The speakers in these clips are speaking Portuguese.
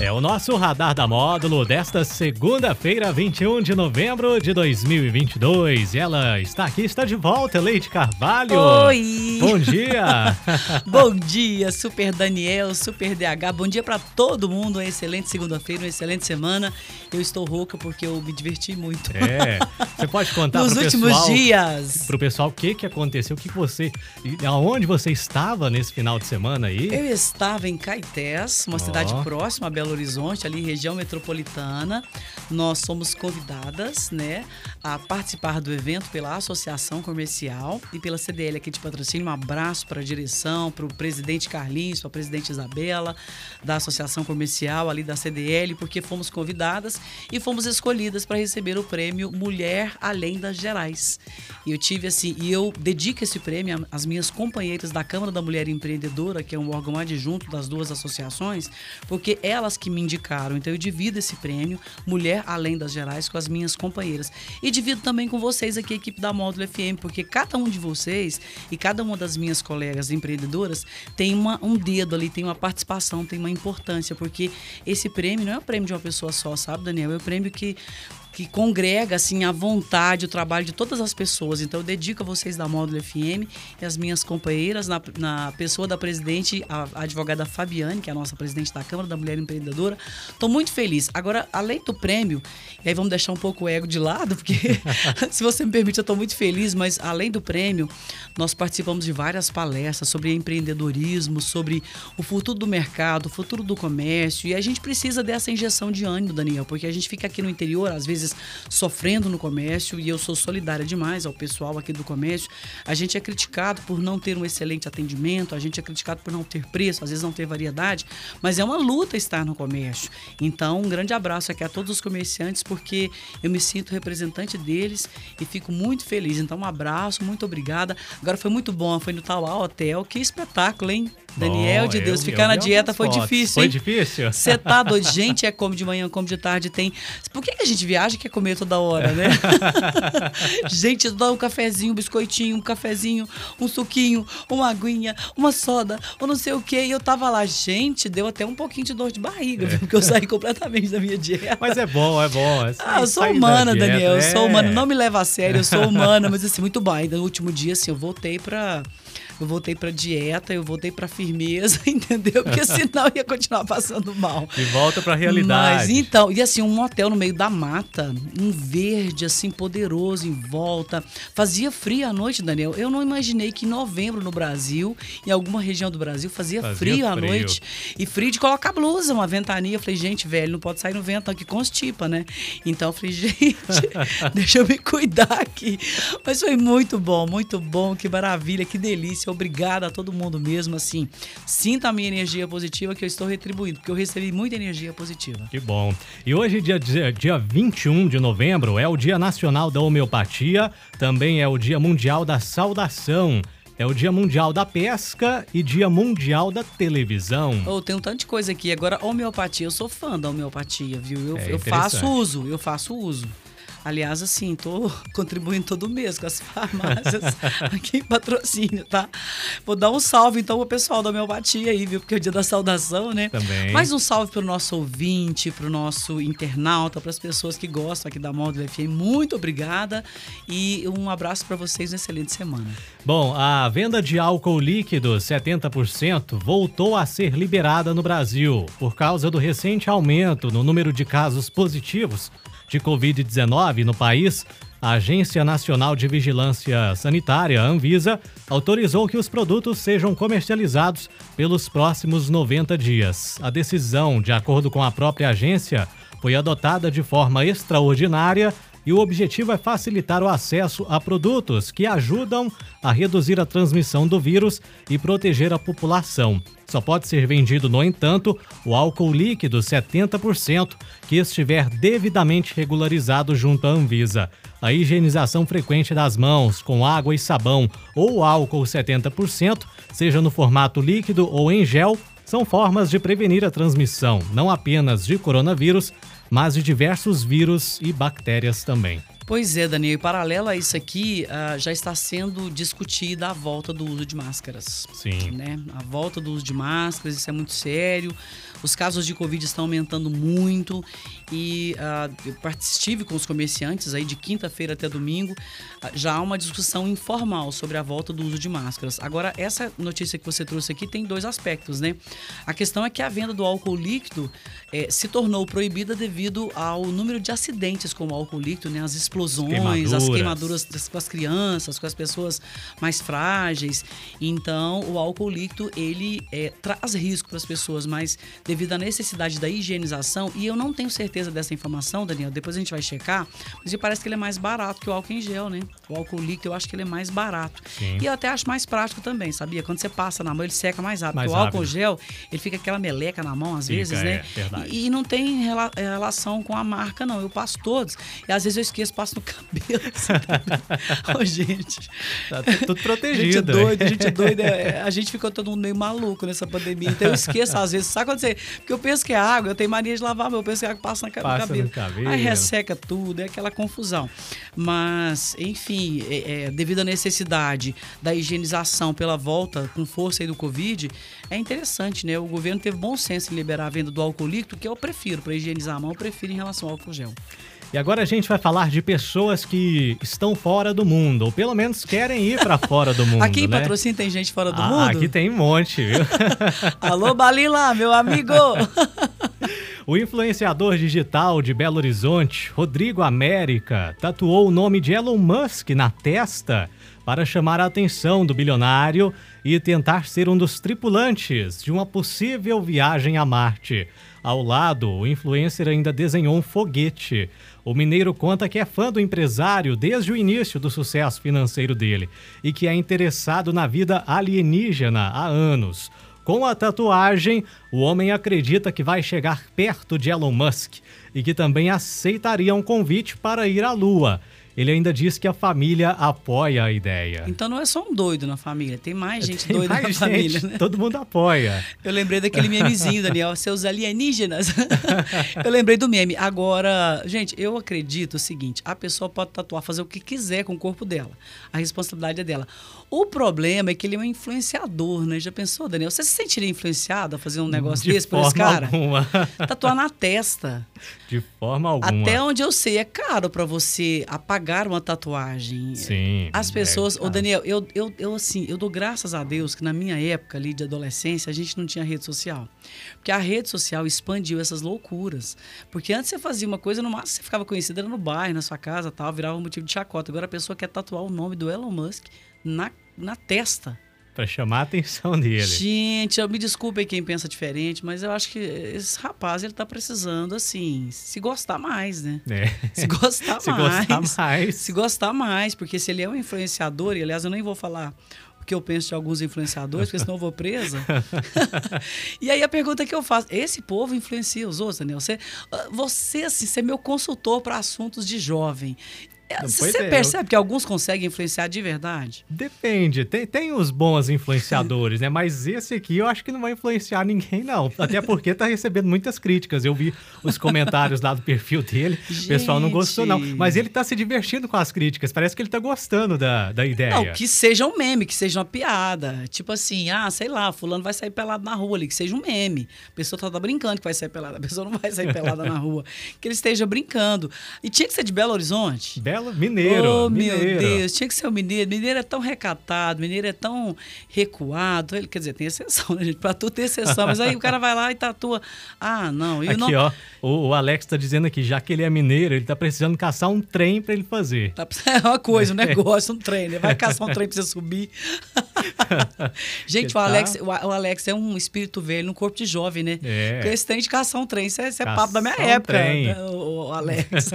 É o nosso radar da módulo desta segunda-feira, 21 de novembro de 2022. E ela está aqui, está de volta, Leite Carvalho. Oi! Bom dia! Bom dia, Super Daniel, Super DH. Bom dia para todo mundo. Uma excelente segunda-feira, uma excelente semana. Eu estou rouca porque eu me diverti muito. É. Você pode contar Nos pro últimos pessoal, dias. Pro pessoal o que que aconteceu, o que você, aonde você estava nesse final de semana aí? Eu estava em Caetés, uma Ó. cidade próxima a Belo Horizonte, ali região metropolitana. Nós somos convidadas, né, a participar do evento pela Associação Comercial e pela CDL aqui de patrocínio. Um abraço para a direção, para o presidente Carlinhos, para a presidente Isabela da Associação Comercial ali da CDL, porque fomos convidadas e fomos escolhidas para receber o prêmio Mulher Além das Gerais. E eu tive assim, e eu dedico esse prêmio às minhas companheiras da Câmara da Mulher Empreendedora, que é um órgão adjunto das duas associações, porque elas que me indicaram. Então eu divido esse prêmio Mulher Além das Gerais com as minhas companheiras. E divido também com vocês aqui, a equipe da Módulo FM, porque cada um de vocês e cada uma das minhas colegas empreendedoras tem uma, um dedo ali, tem uma participação, tem uma importância, porque esse prêmio não é um prêmio de uma pessoa só, sabe, Daniel? É um prêmio que que congrega assim a vontade, o trabalho de todas as pessoas. Então eu dedico a vocês da Módulo FM e as minhas companheiras na, na pessoa da presidente, a, a advogada Fabiane, que é a nossa presidente da Câmara da Mulher Empreendedora. Estou muito feliz. Agora, além do prêmio, e aí vamos deixar um pouco o ego de lado, porque se você me permite, eu estou muito feliz, mas além do prêmio, nós participamos de várias palestras sobre empreendedorismo, sobre o futuro do mercado, o futuro do comércio, e a gente precisa dessa injeção de ânimo, Daniel, porque a gente fica aqui no interior, às vezes sofrendo no comércio, e eu sou solidária demais ao pessoal aqui do comércio. A gente é criticado por não ter um excelente atendimento, a gente é criticado por não ter preço, às vezes não ter variedade, mas é uma luta estar no comércio. Então, um grande abraço aqui a todos os comerciantes, porque eu me sinto representante deles e fico muito feliz. Então, um abraço, muito obrigada. Agora foi muito bom, foi no Tauá Hotel, que espetáculo, hein? Daniel Bom, de Deus, eu- ficar eu na dieta foi fotos. difícil, Foi hein? difícil? Você tá doido? Gente, é come de manhã, come de tarde, tem. Por que, a gente viaja e quer comer toda hora, né? gente, dá um cafezinho, um biscoitinho, um cafezinho, um suquinho, uma aguinha, uma soda, ou não sei o quê. E eu tava lá, gente, deu até um pouquinho de dor de barriga, viu? porque eu saí completamente da minha dieta. Mas é bom, é bom. é Ah, eu sou da humana, dieta, Daniel. Eu sou é. humana. Não me leva a sério, eu sou humana, mas assim, muito bom. Ainda no último dia, assim, eu voltei pra. Eu voltei pra dieta, eu voltei pra firmeza, entendeu? Porque senão eu ia continuar passando mal. De volta pra realidade. Mas então, e assim, um motel no meio da mata, um verde assim poderoso em volta. Fazia frio à noite, Daniel. Eu não imaginei que em novembro no Brasil, em alguma região do Brasil, fazia, Fazia frio à frio. noite. E frio de colocar blusa, uma ventania. Eu falei, gente, velho, não pode sair no vento aqui constipa, né? Então eu falei, gente, deixa eu me cuidar aqui. Mas foi muito bom, muito bom, que maravilha, que delícia. Obrigada a todo mundo mesmo, assim. Sinta a minha energia positiva que eu estou retribuindo, porque eu recebi muita energia positiva. Que bom. E hoje, dia, dia, dia 21 de novembro, é o Dia Nacional da Homeopatia, também é o Dia Mundial da Saudação, é o Dia Mundial da Pesca e Dia Mundial da Televisão. Oh, tem um tanto de coisa aqui. Agora, homeopatia, eu sou fã da homeopatia, viu? Eu, É eu faço uso, eu faço uso. Aliás, assim, tô contribuindo todo mês com as farmácias aqui em patrocínio, tá? Vou dar um salve, então, pro pessoal da homeopatia aí, viu? Porque é o dia da saudação, né? Também. Mais um salve pro nosso ouvinte, pro nosso internauta, para as pessoas que gostam aqui da Módulo FM. Muito obrigada e um abraço para vocês, uma excelente semana. Bom, a venda de álcool líquido 70% voltou a ser liberada no Brasil por causa do recente aumento no número de casos positivos de Covid-19 no país. A Agência Nacional de Vigilância Sanitária, Anvisa, autorizou que os produtos sejam comercializados pelos próximos 90 dias. A decisão, de acordo com a própria agência, foi adotada de forma extraordinária e o objetivo é facilitar o acesso a produtos que ajudam a reduzir a transmissão do vírus e proteger a população. Só pode ser vendido, no entanto, o álcool líquido 70% que estiver devidamente regularizado junto à Anvisa. A higienização frequente das mãos com água e sabão ou álcool 70%, seja no formato líquido ou em gel, são formas de prevenir a transmissão não apenas de coronavírus, mas de diversos vírus e bactérias também. Pois é, Daniel, e paralelo a isso aqui, uh, já está sendo discutida a volta do uso de máscaras. Sim. Né? A volta do uso de máscaras, isso é muito sério. Os casos de Covid estão aumentando muito e uh, eu estive com os comerciantes aí de quinta-feira até domingo. Uh, já há uma discussão informal sobre a volta do uso de máscaras. Agora, essa notícia que você trouxe aqui tem dois aspectos, né? A questão é que a venda do álcool líquido eh, se tornou proibida devido ao número de acidentes com o álcool líquido, né? As explosões, queimaduras. as queimaduras com as crianças, com as pessoas mais frágeis. Então, o álcool líquido ele é, traz risco para as pessoas, mas devido à necessidade da higienização, e eu não tenho certeza dessa informação, Daniel, depois a gente vai checar, mas me parece que ele é mais barato que o álcool em gel, né? O álcool líquido eu acho que ele é mais barato. Sim. E eu até acho mais prático também, sabia? Quando você passa na mão, ele seca mais rápido. Mais o álcool rápido. gel, ele fica aquela meleca na mão às Fica, vezes, né? é, verdade. E, e não tem é, relação com a marca, não. Eu passo todos. E às vezes eu esqueço, passo no cabelo. assim. Ô, gente. Tá tu- tudo Gente protegido. doida, gente doida. É, A gente ficou todo mundo meio maluco nessa pandemia. Então eu esqueço às vezes. Sabe quando você. Porque eu penso que é água, eu tenho mania de lavar, mas eu penso que é água passa na Passa no cabelo. no cabelo. Aí resseca tudo, é aquela confusão. Mas, enfim, é- é, devido à necessidade da higienização pela volta com força aí do Covid, é interessante, né? O governo teve bom senso em liberar a venda do álcool líquido, que eu prefiro, para higienizar a mão, eu prefiro em relação ao álcool gel. E agora a gente vai falar de pessoas que estão fora do mundo, ou pelo menos querem ir para fora do mundo. Aqui em né? patrocínio tem gente fora do Ah, mundo? Aqui tem um monte, viu? Alô, Balila, meu amigo! O influenciador digital de Belo Horizonte, Rodrigo América, tatuou o nome de Elon Musk na testa para chamar a atenção do bilionário e tentar ser um dos tripulantes de uma possível viagem a Marte. Ao lado, o influencer ainda desenhou um foguete. O mineiro conta que é fã do empresário desde o início do sucesso financeiro dele e que é interessado na vida alienígena há anos. Com a tatuagem, o homem acredita que vai chegar perto de Elon Musk e que também aceitaria um convite para ir à Lua. Ele ainda diz que a família apoia a ideia. Então não é só um doido na família, tem mais gente Tem doida mais na gente, família, né? Todo mundo apoia. Eu lembrei daquele memezinho, Daniel, seus alienígenas. eu lembrei do meme. Agora, gente, eu acredito o seguinte: a pessoa pode tatuar, fazer o que quiser com o corpo dela. A responsabilidade é dela. O problema é que ele é um influenciador, né? Já pensou, Daniel? Você se sentiria influenciado a fazer um negócio de desse por esse forma cara? alguma. Tatuar na testa. De forma alguma. Até onde eu sei, é caro pra você apagar uma tatuagem. Sim. As pessoas, é ô. Daniel, eu, eu, eu assim, eu dou graças a Deus que na minha época ali de adolescência a gente não tinha rede social. Porque a rede social expandiu essas loucuras. Porque antes você fazia uma coisa, no máximo você ficava conhecida era no bairro, na sua casa tal, virava um motivo de chacota. Agora a pessoa quer tatuar o nome do Elon Musk na, na testa. Pra chamar a atenção dele. Gente, eu me desculpem quem pensa diferente, mas eu acho que esse rapaz ele tá precisando, assim, se gostar mais, né? É. Se gostar Se mais. gostar mais. Se gostar mais, porque se ele é um influenciador, e aliás eu nem vou falar o que eu penso de alguns influenciadores, porque senão eu vou presa. e aí a pergunta que eu faço, esse povo influencia os outros, Daniel? Você, você assim, você é meu consultor para assuntos de jovem. Não, Você é, percebe que alguns conseguem influenciar de verdade? Depende, tem, tem os bons influenciadores, né? Mas esse aqui eu acho que não vai influenciar ninguém, não. Até porque tá recebendo muitas críticas. Eu vi os comentários lá do perfil dele. O pessoal não gostou, não. Gente. Mas ele tá se divertindo com as críticas. Parece que ele tá gostando da, da ideia. Não, que seja um meme, que seja uma piada. Tipo assim, ah, sei lá, fulano vai sair pelado na rua ali, que seja um meme. A pessoa tá, tá brincando que vai sair pelada, a pessoa não vai sair pelada na rua. Que ele esteja brincando. E tinha que ser de Belo Horizonte. Belo mineiro. oh, mineiro. meu Deus, tinha que ser o mineiro. Mineiro é tão recatado, mineiro é tão recuado. Ele, quer dizer, tem exceção, né, gente? Pra tudo tem exceção. Mas aí o cara vai lá e tatua. Ah, não. E Aqui, nome- ó. O, o Alex tá dizendo aqui, já que ele é mineiro, ele tá precisando caçar um trem pra ele fazer. Tá- É uma coisa, um negócio, um trem. né? Vai caçar um trem pra você subir. Gente, o tá- Alex, o A- o Alex é um espírito velho no corpo de jovem, né? É. Porque esse trem de cação trem, isso é, isso é papo da minha época, trem. né, o, o Alex.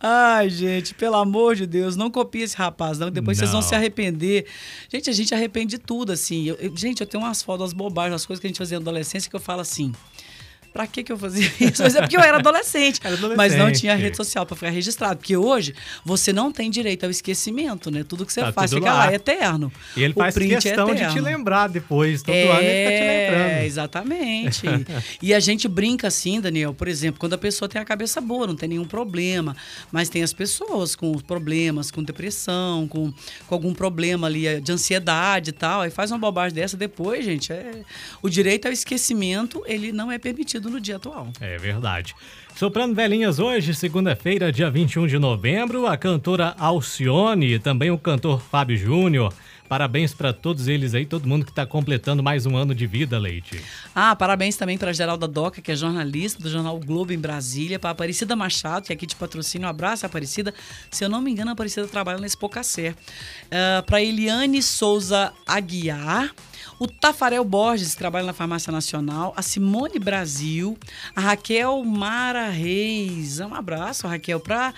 Ai, gente, pelo amor de Deus, não copie esse rapaz, não. Depois vocês vão Não. se arrepender. Gente, a gente arrepende de tudo, assim. Eu- eu- gente, eu tenho umas fotos, umas bobagens, as coisas que a gente fazia na adolescência que eu falo assim. Pra que que eu fazia isso? Mas é porque eu era adolescente. Era adolescente. Mas não tinha rede social pra ficar registrado. Porque hoje você não tem direito ao esquecimento, né? Tudo que você Tá faz fica lá. lá, é eterno. E ele O faz é questão de te lembrar depois. Todo ano ele tá te É, lembrando. exatamente. e a gente brinca assim, Daniel, por exemplo, quando a pessoa tem a cabeça boa, não tem nenhum problema, mas tem as pessoas com problemas, com depressão, com, com algum problema ali eh, de ansiedade e tal, aí faz uma bobagem dessa depois, gente, é, o direito ao esquecimento, ele não é permitido no dia atual. É verdade. Soprando velhinhas hoje, segunda-feira, dia 21 de novembro, a cantora Alcione e também o cantor Fábio Júnior. Parabéns pra todos eles aí, todo mundo que tá completando mais um ano de vida, Leite. Ah, parabéns também para Geralda Doca, que é jornalista do jornal o Globo em Brasília, para Aparecida Machado, que aqui te patrocina. Um abraço, Aparecida. Se eu não me engano, a Aparecida trabalha na Expocacé. Uh, para Eliane Souza Aguiar. O Tafarel Borges, que trabalha na Farmácia Nacional. A Simone Brasil. A Raquel Mara Reis. Um abraço, Raquel. Para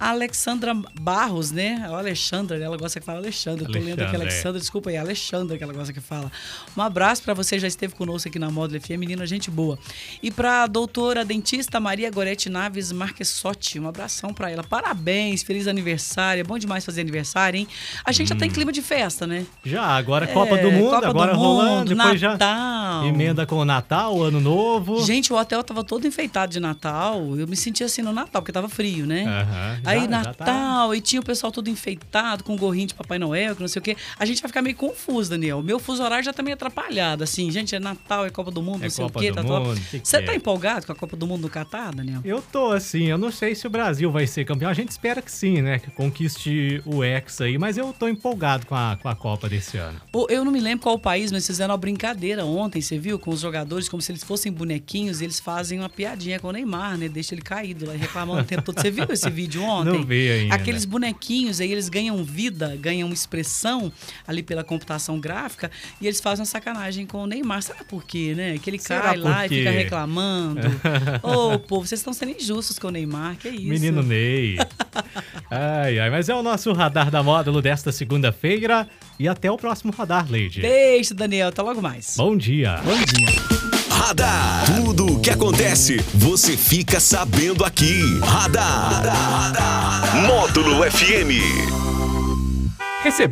a Alexandra Barros, né? A Alexandra, ela gosta que fala Alexandra. Eu tô lendo aqui Alexandra, é. Alexandra, desculpa aí, Alexandra, que ela gosta que fala. Um abraço para você, já esteve conosco aqui na Módulo FM, menina, gente boa. E para a doutora dentista Maria Gorete Naves Marquesotti, um abração para ela. Parabéns, feliz aniversário, é bom demais fazer aniversário, hein? A gente já tá em clima de festa, né? Já, agora Copa do É, Mundo, Copa do agora rolando, depois Natal. já emenda com o Natal, Ano Novo. Gente, o hotel tava todo enfeitado de Natal. Eu me sentia assim no Natal, porque tava frio, né? Aham, já- Aí já Natal, tá- e tinha o pessoal todo enfeitado, com gorrinho de Papai Noel, que não sei o quê. A gente vai ficar meio confuso, Daniel. O meu fuso horário já tá meio atrapalhado. Assim, gente, é Natal, é Copa do Mundo, É não sei Copa o quê. do tá todo- Mundo, que que Você é? tá empolgado com a Copa do Mundo no Catar, Daniel? Eu tô assim, eu não sei se o Brasil vai ser campeão. A gente espera que sim, né? Que conquiste o Hexa aí, mas eu tô empolgado com a, com a Copa desse ano. Eu não me lembro qual país, mas fizeram uma brincadeira ontem, você viu? Com os jogadores, como se eles fossem bonequinhos, e eles fazem uma piadinha com o Neymar, né? Deixa ele caído lá, reclamando o tempo todo. Você viu esse vídeo ontem? Não vi ainda. Aqueles bonequinhos, aí eles ganham vida, ganham expressão ali pela computação gráfica, e eles fazem uma sacanagem com o Neymar. Sabe por quê, né? Que ele Será cai lá e fica reclamando. Ô, povo, vocês estão sendo injustos com o Neymar, que isso? Menino Ney. ai, ai, mas é o nosso radar da módulo desta segunda-feira. E até o próximo radar, Lady. Beijo, Daniel. Até logo mais. Bom dia. Bom dia. Radar. Tudo o que acontece, você fica sabendo aqui. Radar. Módulo FM. Recebeu